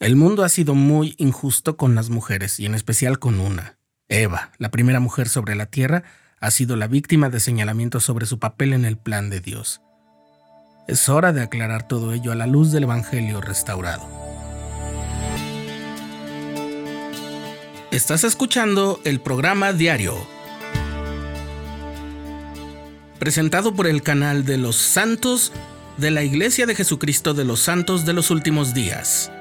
El mundo ha sido muy injusto con las mujeres y en especial con una. Eva, la primera mujer sobre la tierra, ha sido la víctima de señalamientos sobre su papel en el plan de Dios. Es hora de aclarar todo ello a la luz del Evangelio restaurado. Estás escuchando el programa diario, presentado por el canal de los santos de la Iglesia de Jesucristo de los Santos de los Últimos Días.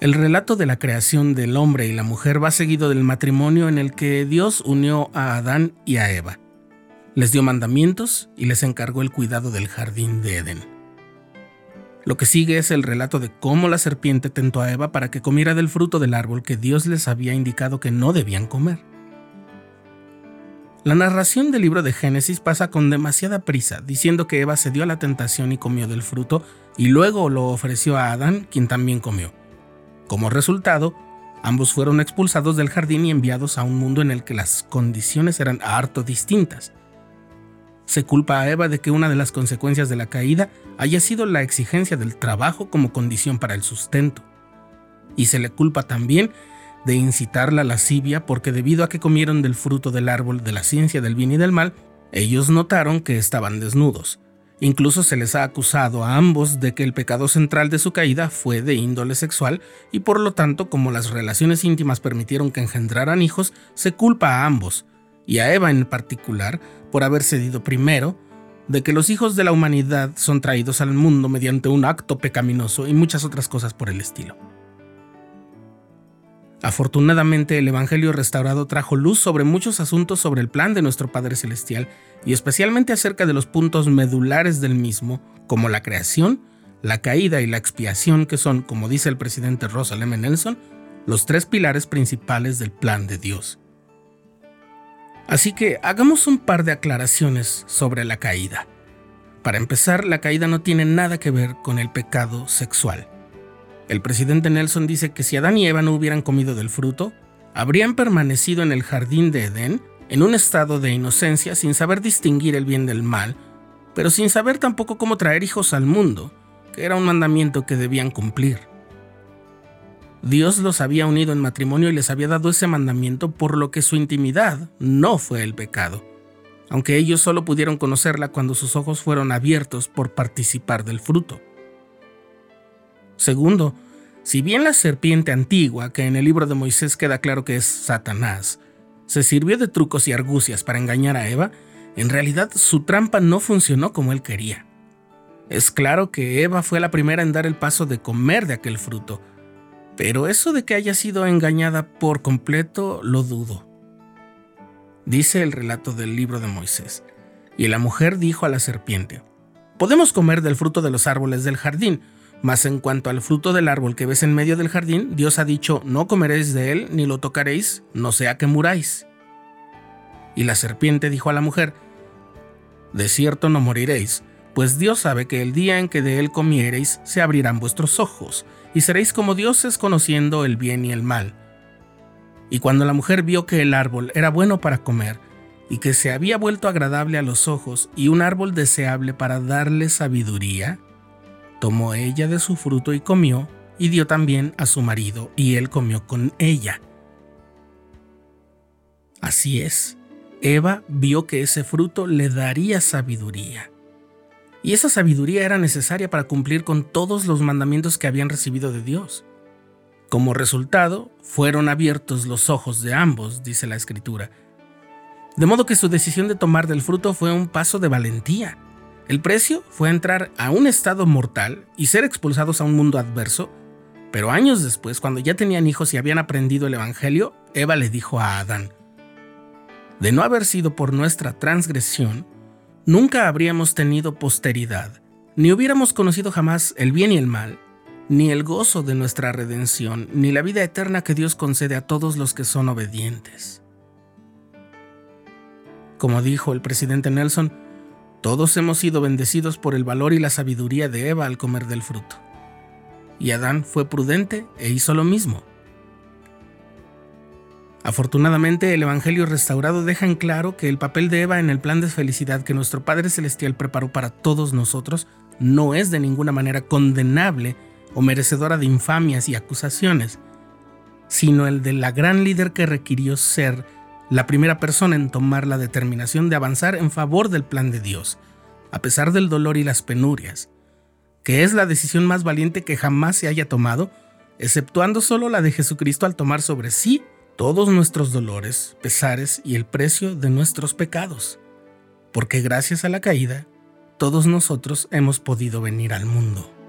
El relato de la creación del hombre y la mujer va seguido del matrimonio en el que Dios unió a Adán y a Eva. Les dio mandamientos y les encargó el cuidado del jardín de Edén. Lo que sigue es el relato de cómo la serpiente tentó a Eva para que comiera del fruto del árbol que Dios les había indicado que no debían comer. La narración del libro de Génesis pasa con demasiada prisa, diciendo que Eva cedió a la tentación y comió del fruto, y luego lo ofreció a Adán, quien también comió. Como resultado, ambos fueron expulsados del jardín y enviados a un mundo en el que las condiciones eran harto distintas. Se culpa a Eva de que una de las consecuencias de la caída haya sido la exigencia del trabajo como condición para el sustento. Y se le culpa también de incitar la lascivia porque debido a que comieron del fruto del árbol de la ciencia del bien y del mal, ellos notaron que estaban desnudos Incluso se les ha acusado a ambos de que el pecado central de su caída fue de índole sexual y por lo tanto como las relaciones íntimas permitieron que engendraran hijos, se culpa a ambos, y a Eva en particular, por haber cedido primero, de que los hijos de la humanidad son traídos al mundo mediante un acto pecaminoso y muchas otras cosas por el estilo. Afortunadamente el Evangelio restaurado trajo luz sobre muchos asuntos sobre el plan de nuestro Padre Celestial y especialmente acerca de los puntos medulares del mismo, como la creación, la caída y la expiación, que son, como dice el presidente Russell M. Nelson, los tres pilares principales del plan de Dios. Así que hagamos un par de aclaraciones sobre la caída. Para empezar, la caída no tiene nada que ver con el pecado sexual. El presidente Nelson dice que si Adán y Eva no hubieran comido del fruto, habrían permanecido en el jardín de Edén en un estado de inocencia sin saber distinguir el bien del mal, pero sin saber tampoco cómo traer hijos al mundo, que era un mandamiento que debían cumplir. Dios los había unido en matrimonio y les había dado ese mandamiento por lo que su intimidad no fue el pecado, aunque ellos solo pudieron conocerla cuando sus ojos fueron abiertos por participar del fruto. Segundo, si bien la serpiente antigua, que en el libro de Moisés queda claro que es Satanás, se sirvió de trucos y argucias para engañar a Eva, en realidad su trampa no funcionó como él quería. Es claro que Eva fue la primera en dar el paso de comer de aquel fruto, pero eso de que haya sido engañada por completo lo dudo. Dice el relato del libro de Moisés, y la mujer dijo a la serpiente, Podemos comer del fruto de los árboles del jardín, mas en cuanto al fruto del árbol que ves en medio del jardín, Dios ha dicho, no comeréis de él ni lo tocaréis, no sea que muráis. Y la serpiente dijo a la mujer, De cierto no moriréis, pues Dios sabe que el día en que de él comiereis se abrirán vuestros ojos, y seréis como dioses conociendo el bien y el mal. Y cuando la mujer vio que el árbol era bueno para comer, y que se había vuelto agradable a los ojos, y un árbol deseable para darle sabiduría, Tomó ella de su fruto y comió, y dio también a su marido, y él comió con ella. Así es, Eva vio que ese fruto le daría sabiduría. Y esa sabiduría era necesaria para cumplir con todos los mandamientos que habían recibido de Dios. Como resultado, fueron abiertos los ojos de ambos, dice la escritura. De modo que su decisión de tomar del fruto fue un paso de valentía el precio fue entrar a un estado mortal y ser expulsados a un mundo adverso, pero años después, cuando ya tenían hijos y habían aprendido el Evangelio, Eva le dijo a Adán, de no haber sido por nuestra transgresión, nunca habríamos tenido posteridad, ni hubiéramos conocido jamás el bien y el mal, ni el gozo de nuestra redención, ni la vida eterna que Dios concede a todos los que son obedientes. Como dijo el presidente Nelson, todos hemos sido bendecidos por el valor y la sabiduría de Eva al comer del fruto. y Adán fue prudente e hizo lo mismo. Afortunadamente, el Evangelio restaurado deja en claro que el papel de Eva en el plan de felicidad que nuestro Padre Celestial preparó para todos nosotros no es de ninguna manera condenable o merecedora de infamias y acusaciones, sino el de la gran líder que requirió ser la primera persona en tomar la determinación de avanzar en favor del plan de Dios, a pesar del dolor y las penurias, que es la decisión más valiente que jamás se haya tomado, exceptuando solo la de Jesucristo al tomar sobre sí todos nuestros dolores, pesares y el precio de nuestros pecados, porque gracias a la caída, todos nosotros hemos podido venir al mundo.